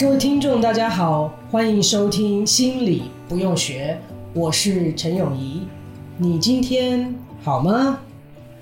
各位听众，大家好，欢迎收听《心理不用学》，我是陈永仪。你今天好吗？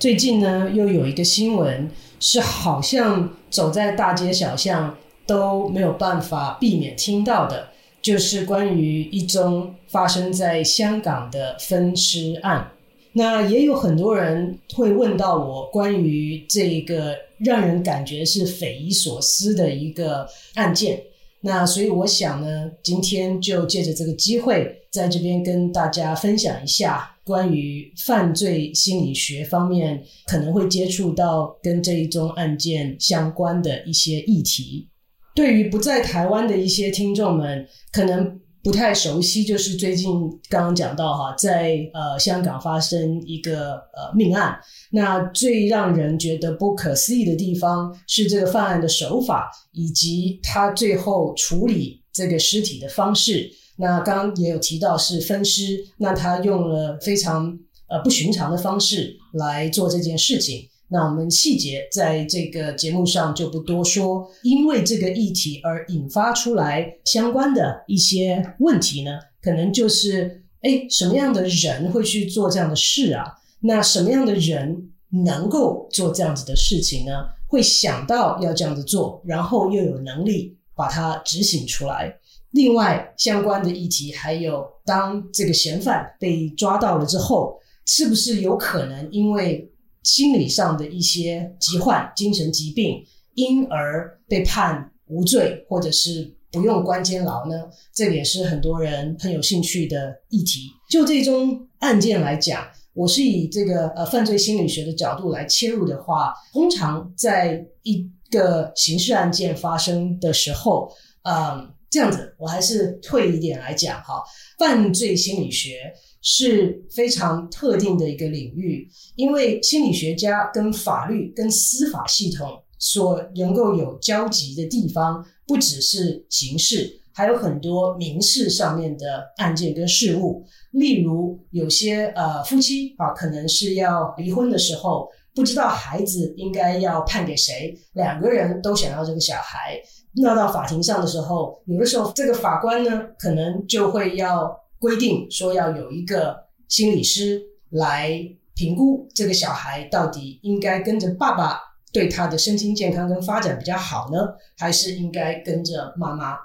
最近呢，又有一个新闻，是好像走在大街小巷都没有办法避免听到的，就是关于一宗发生在香港的分尸案。那也有很多人会问到我关于这个让人感觉是匪夷所思的一个案件。那所以我想呢，今天就借着这个机会，在这边跟大家分享一下关于犯罪心理学方面可能会接触到跟这一宗案件相关的一些议题。对于不在台湾的一些听众们，可能。不太熟悉，就是最近刚刚讲到哈，在呃香港发生一个呃命案，那最让人觉得不可思议的地方是这个犯案的手法，以及他最后处理这个尸体的方式。那刚刚也有提到是分尸，那他用了非常呃不寻常的方式来做这件事情。那我们细节在这个节目上就不多说，因为这个议题而引发出来相关的一些问题呢，可能就是，哎，什么样的人会去做这样的事啊？那什么样的人能够做这样子的事情呢？会想到要这样子做，然后又有能力把它执行出来。另外，相关的议题还有，当这个嫌犯被抓到了之后，是不是有可能因为心理上的一些疾患、精神疾病，因而被判无罪，或者是不用关监牢呢？这个也是很多人很有兴趣的议题。就这宗案件来讲，我是以这个呃犯罪心理学的角度来切入的话，通常在一个刑事案件发生的时候，嗯，这样子，我还是退一点来讲哈，犯罪心理学。是非常特定的一个领域，因为心理学家跟法律跟司法系统所能够有交集的地方，不只是刑事，还有很多民事上面的案件跟事务。例如，有些呃夫妻啊，可能是要离婚的时候，不知道孩子应该要判给谁，两个人都想要这个小孩，闹到法庭上的时候，有的时候这个法官呢，可能就会要。规定说要有一个心理师来评估这个小孩到底应该跟着爸爸对他的身心健康跟发展比较好呢，还是应该跟着妈妈？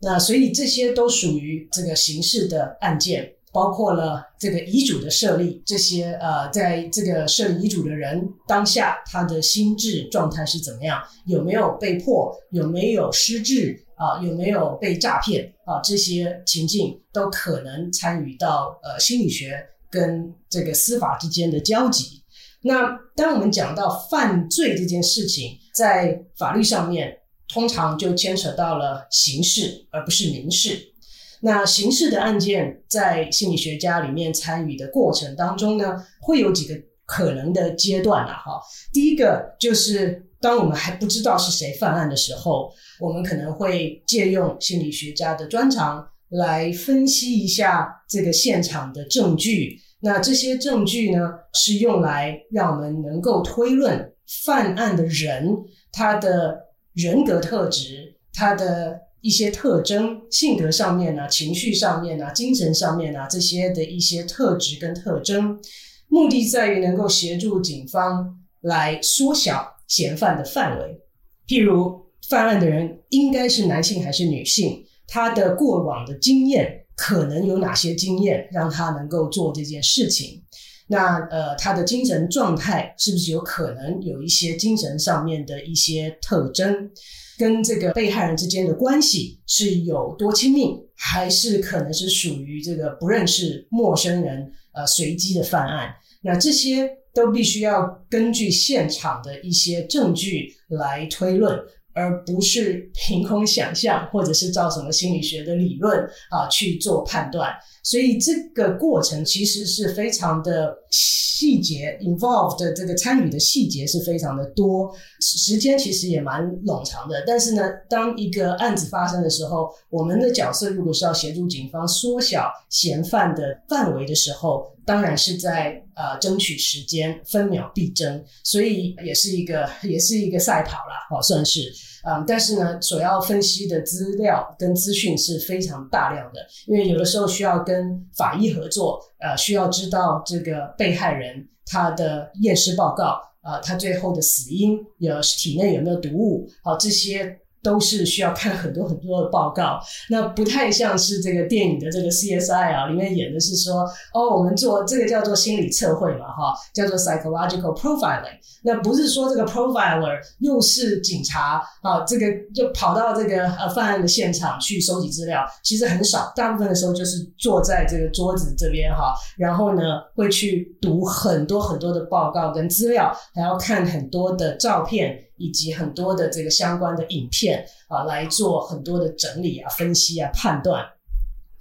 那所以这些都属于这个刑事的案件，包括了这个遗嘱的设立，这些呃，在这个设立遗嘱的人当下他的心智状态是怎么样，有没有被迫，有没有失智？啊，有没有被诈骗啊？这些情境都可能参与到呃心理学跟这个司法之间的交集。那当我们讲到犯罪这件事情，在法律上面通常就牵扯到了刑事而不是民事。那刑事的案件在心理学家里面参与的过程当中呢，会有几个可能的阶段啊。哈，第一个就是当我们还不知道是谁犯案的时候。我们可能会借用心理学家的专长来分析一下这个现场的证据。那这些证据呢，是用来让我们能够推论犯案的人他的人格特质、他的一些特征、性格上面呢、情绪上面呢、精神上面呢这些的一些特质跟特征，目的在于能够协助警方来缩小嫌犯的范围，譬如。犯案的人应该是男性还是女性？他的过往的经验可能有哪些经验让他能够做这件事情？那呃，他的精神状态是不是有可能有一些精神上面的一些特征？跟这个被害人之间的关系是有多亲密，还是可能是属于这个不认识陌生人呃随机的犯案？那这些都必须要根据现场的一些证据来推论。而不是凭空想象，或者是照什么心理学的理论啊去做判断，所以这个过程其实是非常的细节，involved 的这个参与的细节是非常的多，时间其实也蛮冗长的。但是呢，当一个案子发生的时候，我们的角色如果是要协助警方缩小嫌犯的范围的时候，当然是在呃争取时间，分秒必争，所以也是一个也是一个赛跑啦，好算是，嗯，但是呢，所要分析的资料跟资讯是非常大量的，因为有的时候需要跟法医合作，呃，需要知道这个被害人他的验尸报告，呃，他最后的死因有体内有没有毒物，好这些。都是需要看很多很多的报告，那不太像是这个电影的这个 CSI 啊，里面演的是说，哦，我们做这个叫做心理测绘嘛，哈，叫做 psychological profiling。那不是说这个 profiler 又是警察啊，这个就跑到这个呃犯案的现场去收集资料，其实很少，大部分的时候就是坐在这个桌子这边哈，然后呢会去读很多很多的报告跟资料，还要看很多的照片。以及很多的这个相关的影片啊，来做很多的整理啊、分析啊、判断。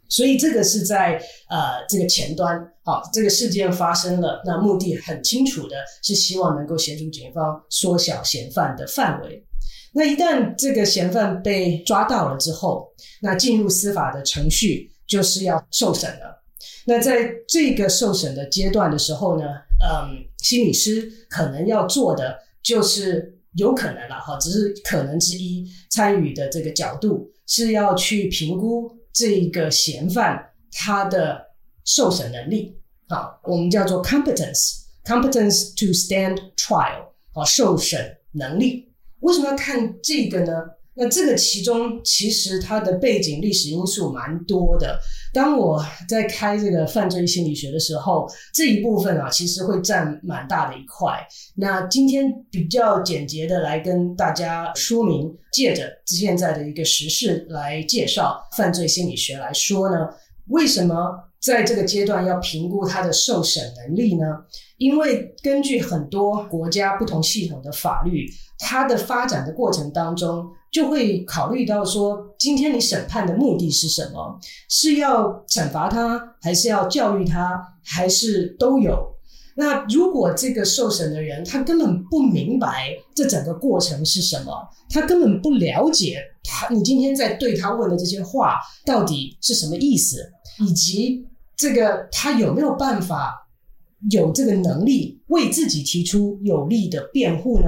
所以这个是在呃这个前端，好，这个事件发生了，那目的很清楚的是希望能够协助警方缩小嫌犯的范围。那一旦这个嫌犯被抓到了之后，那进入司法的程序就是要受审了。那在这个受审的阶段的时候呢，嗯，心理师可能要做的就是。有可能了哈，只是可能之一。参与的这个角度是要去评估这个嫌犯他的受审能力，好，我们叫做 competence，competence to stand trial，啊，受审能力。为什么要看这个呢？那这个其中其实它的背景历史因素蛮多的。当我在开这个犯罪心理学的时候，这一部分啊，其实会占蛮大的一块。那今天比较简洁的来跟大家说明，借着现在的一个时事来介绍犯罪心理学来说呢，为什么在这个阶段要评估他的受审能力呢？因为根据很多国家不同系统的法律，它的发展的过程当中。就会考虑到说，今天你审判的目的是什么？是要惩罚他，还是要教育他，还是都有？那如果这个受审的人他根本不明白这整个过程是什么，他根本不了解他，你今天在对他问的这些话到底是什么意思，以及这个他有没有办法有这个能力为自己提出有力的辩护呢？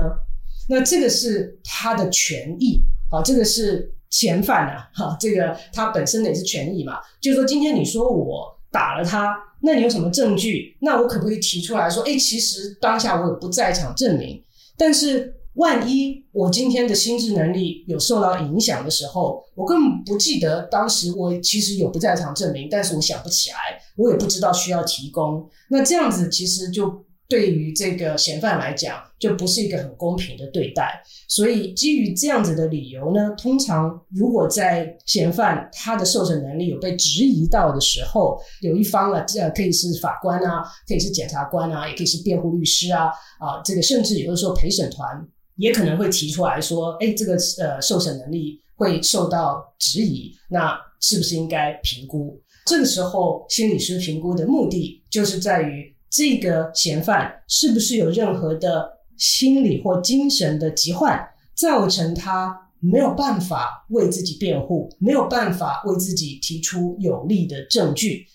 那这个是他的权益。好，这个是嫌犯啊，哈，这个他本身也是权益嘛。就是说，今天你说我打了他，那你有什么证据？那我可不可以提出来说，哎，其实当下我有不在场证明。但是万一我今天的心智能力有受到影响的时候，我根本不记得当时我其实有不在场证明，但是我想不起来，我也不知道需要提供。那这样子其实就。对于这个嫌犯来讲，就不是一个很公平的对待。所以基于这样子的理由呢，通常如果在嫌犯他的受审能力有被质疑到的时候，有一方啊，这可以是法官啊，可以是检察官啊，也可以是辩护律师啊，啊，这个甚至有的时候陪审团也可能会提出来说，哎，这个呃受审能力会受到质疑，那是不是应该评估？这个时候心理师评估的目的就是在于。这个嫌犯是不是有任何的心理或精神的疾患，造成他没有办法为自己辩护，没有办法为自己提出有力的证据？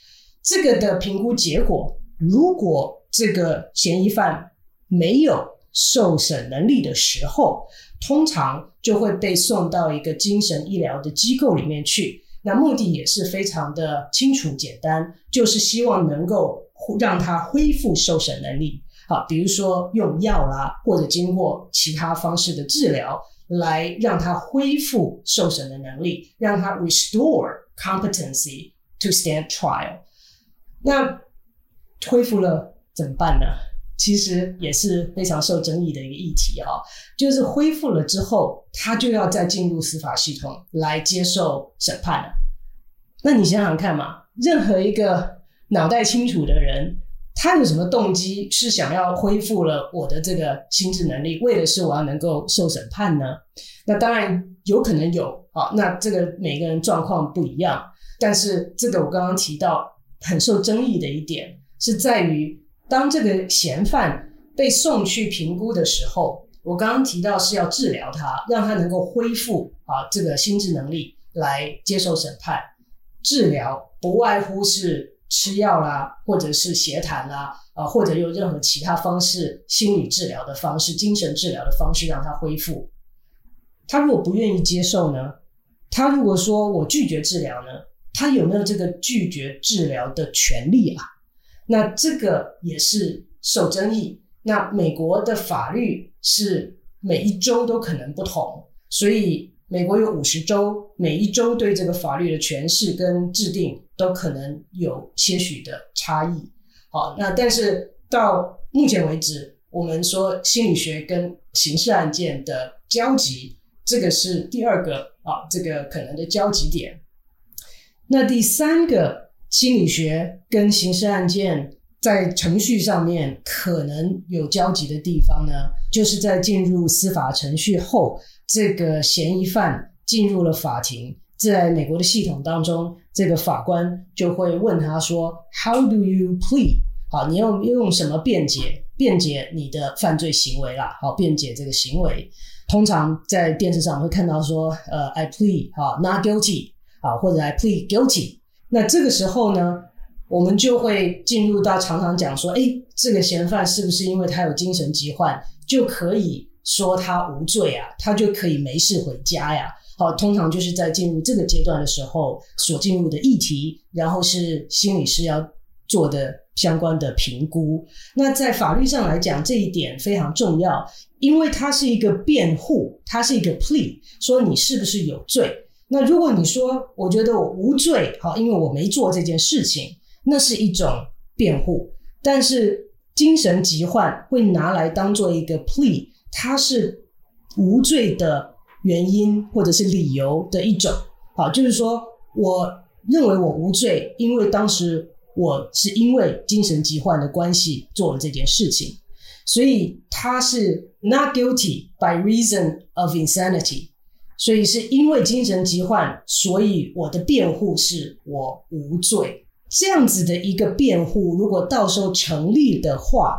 这个的评估结果，如果这个嫌疑犯没有受审能力的时候，通常就会被送到一个精神医疗的机构里面去。那目的也是非常的清楚简单，就是希望能够。让他恢复受审能力，好，比如说用药啦，或者经过其他方式的治疗，来让他恢复受审的能力，让他 restore competency to stand trial。那恢复了怎么办呢？其实也是非常受争议的一个议题啊。就是恢复了之后，他就要再进入司法系统来接受审判了。那你想想看嘛，任何一个脑袋清楚的人，他有什么动机是想要恢复了我的这个心智能力，为的是我要能够受审判呢？那当然有可能有啊。那这个每个人状况不一样，但是这个我刚刚提到很受争议的一点是在于，当这个嫌犯被送去评估的时候，我刚刚提到是要治疗他，让他能够恢复啊这个心智能力来接受审判。治疗不外乎是吃药啦，或者是协谈啦，啊，或者用任何其他方式，心理治疗的方式、精神治疗的方式让他恢复。他如果不愿意接受呢？他如果说我拒绝治疗呢？他有没有这个拒绝治疗的权利啊？那这个也是受争议。那美国的法律是每一州都可能不同，所以。美国有五十州，每一州对这个法律的诠释跟制定都可能有些许的差异。好，那但是到目前为止，我们说心理学跟刑事案件的交集，这个是第二个啊，这个可能的交集点。那第三个心理学跟刑事案件在程序上面可能有交集的地方呢，就是在进入司法程序后。这个嫌疑犯进入了法庭，在美国的系统当中，这个法官就会问他说：“How do you plead？” 好，你要用什么辩解？辩解你的犯罪行为啦。好，辩解这个行为。通常在电视上会看到说：“呃，I plead，好，not guilty，好，或者 I plead guilty。”那这个时候呢，我们就会进入到常常讲说：“哎，这个嫌犯是不是因为他有精神疾患就可以？”说他无罪啊，他就可以没事回家呀。好，通常就是在进入这个阶段的时候所进入的议题，然后是心理师要做的相关的评估。那在法律上来讲，这一点非常重要，因为它是一个辩护，它是一个 plea，说你是不是有罪。那如果你说我觉得我无罪，好，因为我没做这件事情，那是一种辩护。但是精神疾患会拿来当做一个 plea。它是无罪的原因或者是理由的一种，好，就是说，我认为我无罪，因为当时我是因为精神疾患的关系做了这件事情，所以他是 not guilty by reason of insanity，所以是因为精神疾患，所以我的辩护是我无罪，这样子的一个辩护，如果到时候成立的话，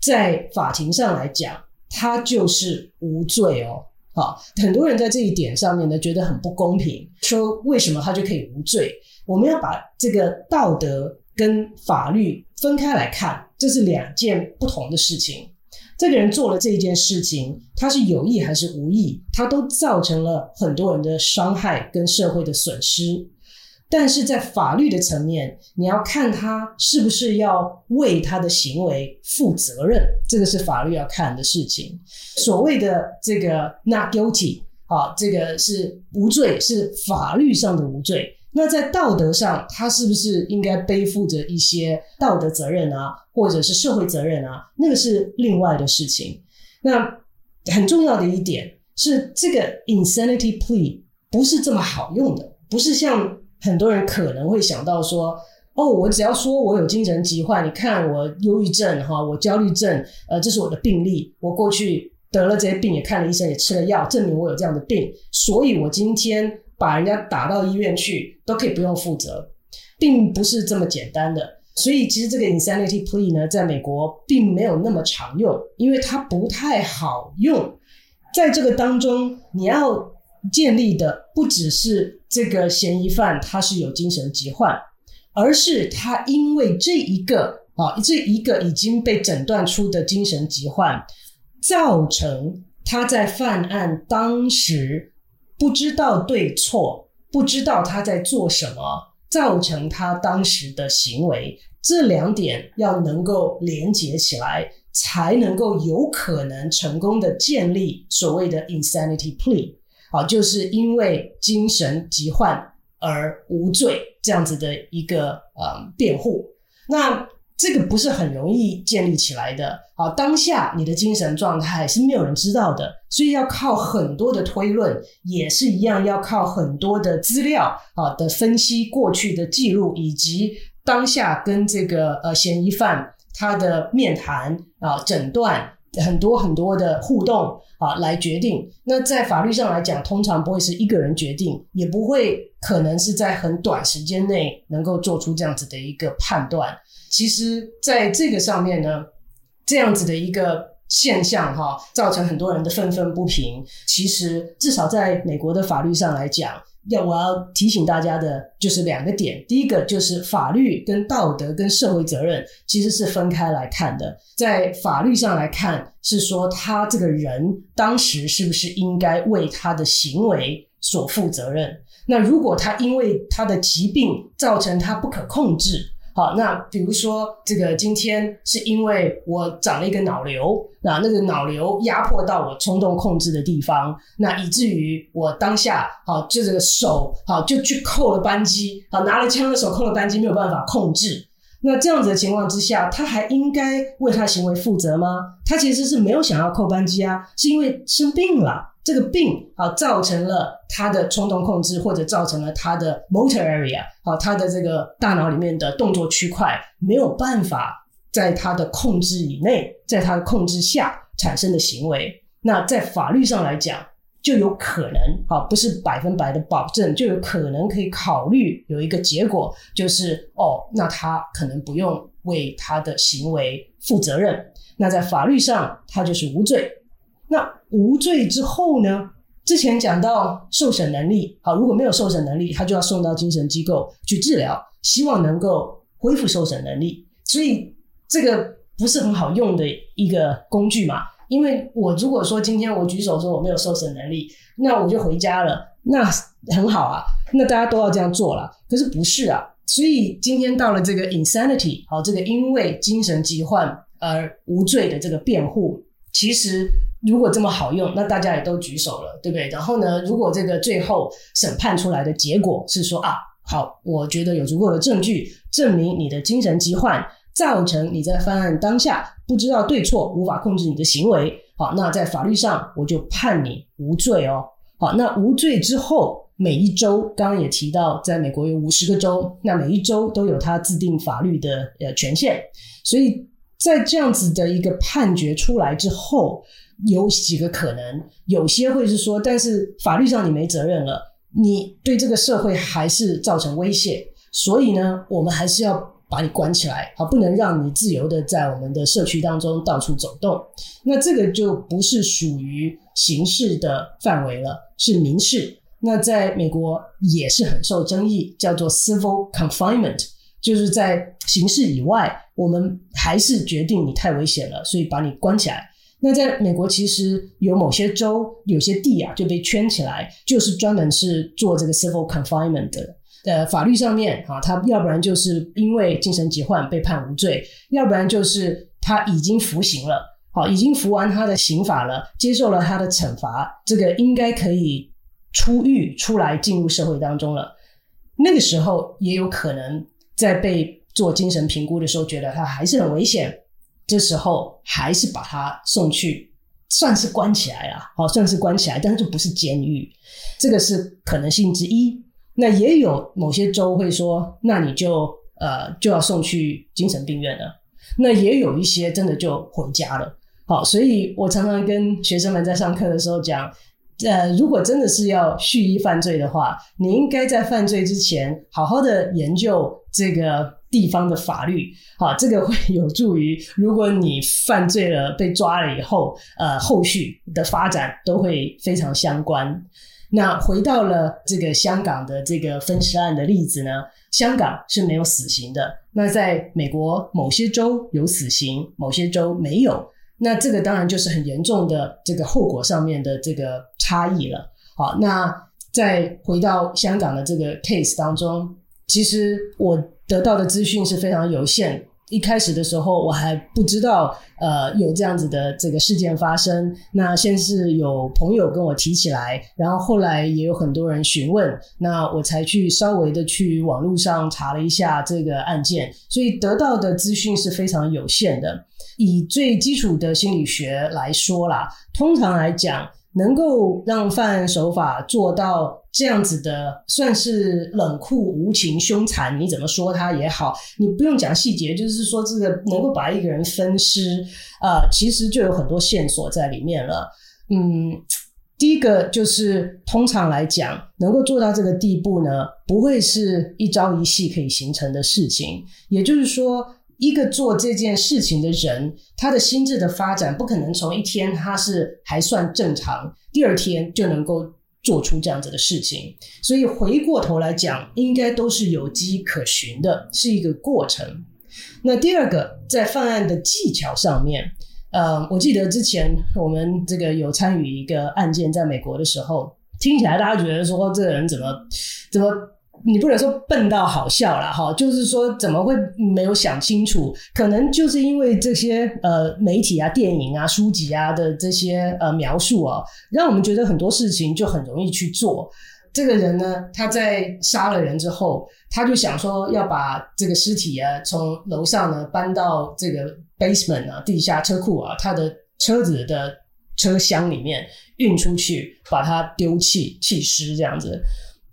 在法庭上来讲。他就是无罪哦，好，很多人在这一点上面呢觉得很不公平，说为什么他就可以无罪？我们要把这个道德跟法律分开来看，这是两件不同的事情。这个人做了这件事情，他是有意还是无意，他都造成了很多人的伤害跟社会的损失。但是在法律的层面，你要看他是不是要为他的行为负责任，这个是法律要看的事情。所谓的这个 not guilty，啊，这个是无罪，是法律上的无罪。那在道德上，他是不是应该背负着一些道德责任啊，或者是社会责任啊？那个是另外的事情。那很重要的一点是，这个 insanity plea 不是这么好用的，不是像。很多人可能会想到说：“哦，我只要说我有精神疾患，你看我忧郁症哈，我焦虑症，呃，这是我的病例。我过去得了这些病，也看了医生，也吃了药，证明我有这样的病。所以我今天把人家打到医院去，都可以不用负责，并不是这么简单的。所以其实这个 insanity plea 呢，在美国并没有那么常用，因为它不太好用。在这个当中，你要。”建立的不只是这个嫌疑犯他是有精神疾患，而是他因为这一个啊，这一个已经被诊断出的精神疾患，造成他在犯案当时不知道对错，不知道他在做什么，造成他当时的行为，这两点要能够连接起来，才能够有可能成功的建立所谓的 insanity plea。啊，就是因为精神疾患而无罪这样子的一个呃辩护，那这个不是很容易建立起来的啊。当下你的精神状态是没有人知道的，所以要靠很多的推论，也是一样要靠很多的资料啊的分析，过去的记录以及当下跟这个呃嫌疑犯他的面谈啊诊断。很多很多的互动啊，来决定。那在法律上来讲，通常不会是一个人决定，也不会可能是在很短时间内能够做出这样子的一个判断。其实，在这个上面呢，这样子的一个现象哈，造成很多人的愤愤不平。其实，至少在美国的法律上来讲。要我要提醒大家的就是两个点，第一个就是法律跟道德跟社会责任其实是分开来看的。在法律上来看，是说他这个人当时是不是应该为他的行为所负责任？那如果他因为他的疾病造成他不可控制。好，那比如说这个今天是因为我长了一个脑瘤，那那个脑瘤压迫到我冲动控制的地方，那以至于我当下好就这个手好就去扣了扳机，好拿了枪的手扣了扳机，没有办法控制。那这样子的情况之下，他还应该为他行为负责吗？他其实是没有想要扣扳机啊，是因为生病了。这个病啊，造成了他的冲动控制，或者造成了他的 motor area 啊，他的这个大脑里面的动作区块没有办法在他的控制以内，在他的控制下产生的行为。那在法律上来讲，就有可能啊，不是百分百的保证，就有可能可以考虑有一个结果，就是哦，那他可能不用为他的行为负责任。那在法律上，他就是无罪。那无罪之后呢？之前讲到受审能力，好，如果没有受审能力，他就要送到精神机构去治疗，希望能够恢复受审能力。所以这个不是很好用的一个工具嘛？因为我如果说今天我举手说我没有受审能力，那我就回家了，那很好啊，那大家都要这样做了。可是不是啊？所以今天到了这个 insanity，好，这个因为精神疾患而无罪的这个辩护，其实。如果这么好用，那大家也都举手了，对不对？然后呢，如果这个最后审判出来的结果是说啊，好，我觉得有足够的证据证明你的精神疾患造成你在犯案当下不知道对错，无法控制你的行为，好，那在法律上我就判你无罪哦。好，那无罪之后，每一州刚刚也提到，在美国有五十个州，那每一州都有它制定法律的呃权限，所以在这样子的一个判决出来之后。有几个可能，有些会是说，但是法律上你没责任了，你对这个社会还是造成威胁，所以呢，我们还是要把你关起来，好，不能让你自由的在我们的社区当中到处走动。那这个就不是属于刑事的范围了，是民事。那在美国也是很受争议，叫做 civil confinement，就是在刑事以外，我们还是决定你太危险了，所以把你关起来。那在美国，其实有某些州有些地啊就被圈起来，就是专门是做这个 civil confinement 的。呃，法律上面啊，他要不然就是因为精神疾患被判无罪，要不然就是他已经服刑了，好，已经服完他的刑罚了，接受了他的惩罚，这个应该可以出狱出来进入社会当中了。那个时候也有可能在被做精神评估的时候，觉得他还是很危险。这时候还是把他送去，算是关起来了，好，算是关起来，但是就不是监狱，这个是可能性之一。那也有某些州会说，那你就呃就要送去精神病院了。那也有一些真的就回家了。好，所以我常常跟学生们在上课的时候讲，呃，如果真的是要蓄意犯罪的话，你应该在犯罪之前好好的研究这个。地方的法律，好，这个会有助于，如果你犯罪了被抓了以后，呃，后续的发展都会非常相关。那回到了这个香港的这个分尸案的例子呢，香港是没有死刑的。那在美国某些州有死刑，某些州没有。那这个当然就是很严重的这个后果上面的这个差异了。好，那再回到香港的这个 case 当中，其实我。得到的资讯是非常有限，一开始的时候我还不知道，呃，有这样子的这个事件发生。那先是有朋友跟我提起来，然后后来也有很多人询问，那我才去稍微的去网络上查了一下这个案件，所以得到的资讯是非常有限的。以最基础的心理学来说啦，通常来讲，能够让犯案手法做到这样子的，算是冷酷无情、凶残，你怎么说他也好，你不用讲细节，就是说这个能够把一个人分尸，呃，其实就有很多线索在里面了。嗯，第一个就是通常来讲，能够做到这个地步呢，不会是一朝一夕可以形成的事情，也就是说。一个做这件事情的人，他的心智的发展不可能从一天他是还算正常，第二天就能够做出这样子的事情。所以回过头来讲，应该都是有迹可循的，是一个过程。那第二个，在犯案的技巧上面，呃，我记得之前我们这个有参与一个案件，在美国的时候，听起来大家觉得说这个人怎么怎么。你不能说笨到好笑了，哈，就是说怎么会没有想清楚？可能就是因为这些呃媒体啊、电影啊、书籍啊的这些呃描述啊，让我们觉得很多事情就很容易去做。这个人呢，他在杀了人之后，他就想说要把这个尸体啊从楼上呢搬到这个 basement 啊地下车库啊，他的车子的车厢里面运出去，把它丢弃弃尸这样子。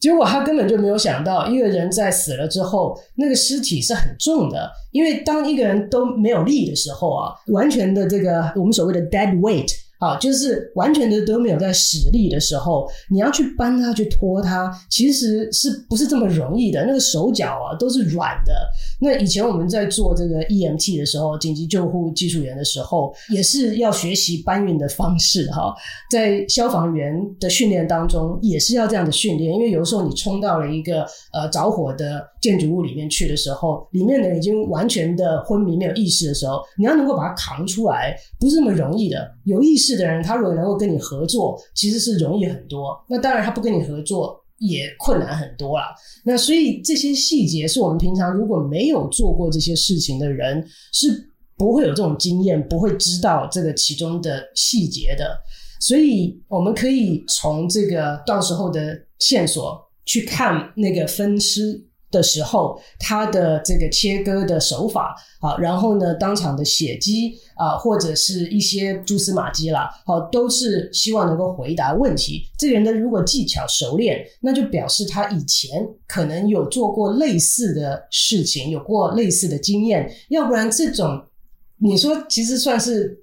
结果他根本就没有想到，一个人在死了之后，那个尸体是很重的。因为当一个人都没有力的时候啊，完全的这个我们所谓的 dead weight。啊，就是完全的都没有在使力的时候，你要去搬它、去拖它，其实是不是这么容易的？那个手脚啊都是软的。那以前我们在做这个 EMT 的时候，紧急救护技术员的时候，也是要学习搬运的方式哈。在消防员的训练当中，也是要这样的训练，因为有时候你冲到了一个呃着火的建筑物里面去的时候，里面的人已经完全的昏迷、没有意识的时候，你要能够把它扛出来，不是那么容易的。有意识。的人，他如果能够跟你合作，其实是容易很多。那当然，他不跟你合作也困难很多了。那所以这些细节是我们平常如果没有做过这些事情的人，是不会有这种经验，不会知道这个其中的细节的。所以我们可以从这个到时候的线索去看那个分尸。的时候，他的这个切割的手法啊，然后呢，当场的血迹啊，或者是一些蛛丝马迹啦，好，都是希望能够回答问题。这个人的如果技巧熟练，那就表示他以前可能有做过类似的事情，有过类似的经验。要不然这种，你说其实算是。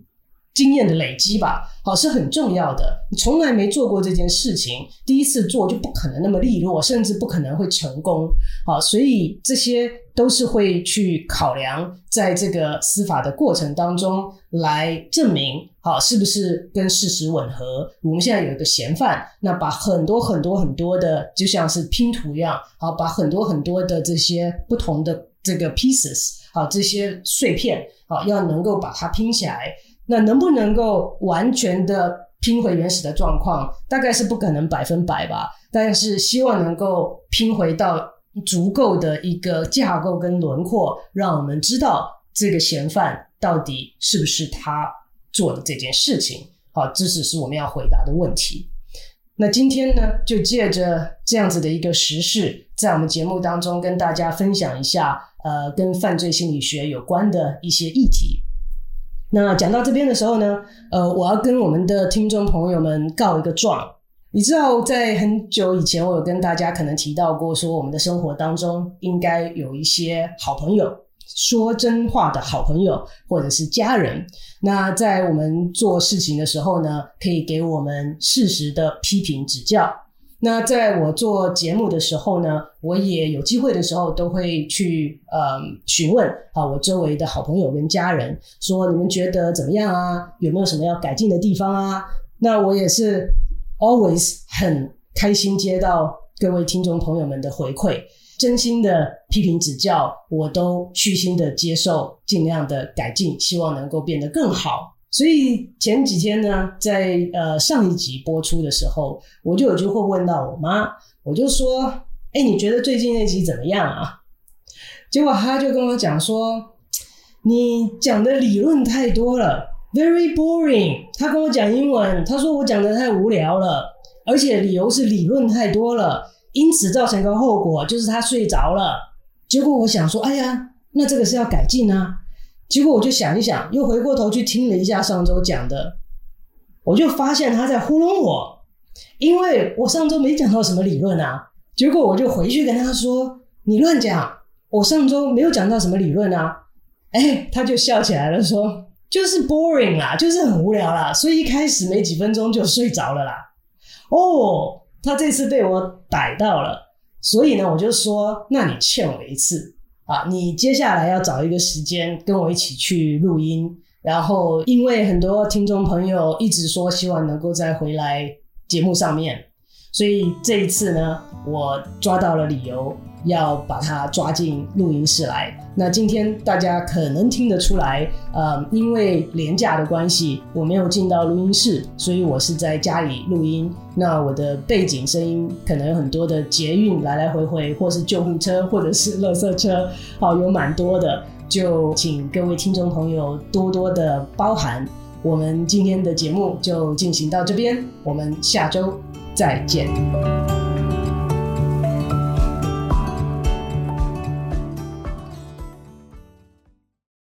经验的累积吧，好，是很重要的。你从来没做过这件事情，第一次做就不可能那么利落，甚至不可能会成功。好，所以这些都是会去考量，在这个司法的过程当中来证明，好，是不是跟事实吻合。我们现在有一个嫌犯，那把很多很多很多的，就像是拼图一样，好，把很多很多的这些不同的这个 pieces，好，这些碎片，好，要能够把它拼起来。那能不能够完全的拼回原始的状况？大概是不可能百分百吧，但是希望能够拼回到足够的一个架构跟轮廓，让我们知道这个嫌犯到底是不是他做的这件事情。好，这只是我们要回答的问题。那今天呢，就借着这样子的一个时事，在我们节目当中跟大家分享一下，呃，跟犯罪心理学有关的一些议题。那讲到这边的时候呢，呃，我要跟我们的听众朋友们告一个状。你知道，在很久以前，我有跟大家可能提到过，说我们的生活当中应该有一些好朋友，说真话的好朋友，或者是家人。那在我们做事情的时候呢，可以给我们适时的批评指教。那在我做节目的时候呢，我也有机会的时候都会去呃询问啊，我周围的好朋友跟家人说，你们觉得怎么样啊？有没有什么要改进的地方啊？那我也是 always 很开心接到各位听众朋友们的回馈，真心的批评指教，我都虚心的接受，尽量的改进，希望能够变得更好。所以前几天呢，在呃上一集播出的时候，我就有机会问到我妈，我就说：“哎，你觉得最近那集怎么样啊？”结果她就跟我讲说：“你讲的理论太多了，very boring。她跟我讲英文，她说我讲的太无聊了，而且理由是理论太多了，因此造成一个后果就是她睡着了。结果我想说，哎呀，那这个是要改进啊。结果我就想一想，又回过头去听了一下上周讲的，我就发现他在糊弄我，因为我上周没讲到什么理论啊。结果我就回去跟他说：“你乱讲，我上周没有讲到什么理论啊。”哎，他就笑起来了，说：“就是 boring 啦，就是很无聊啦，所以一开始没几分钟就睡着了啦。”哦，他这次被我逮到了，所以呢，我就说：“那你欠我一次。”啊，你接下来要找一个时间跟我一起去录音，然后因为很多听众朋友一直说希望能够再回来节目上面，所以这一次呢，我抓到了理由。要把它抓进录音室来。那今天大家可能听得出来，呃，因为连假的关系，我没有进到录音室，所以我是在家里录音。那我的背景声音可能有很多的捷运来来回回，或是救护车，或者是垃圾车，好，有蛮多的，就请各位听众朋友多多的包涵。我们今天的节目就进行到这边，我们下周再见。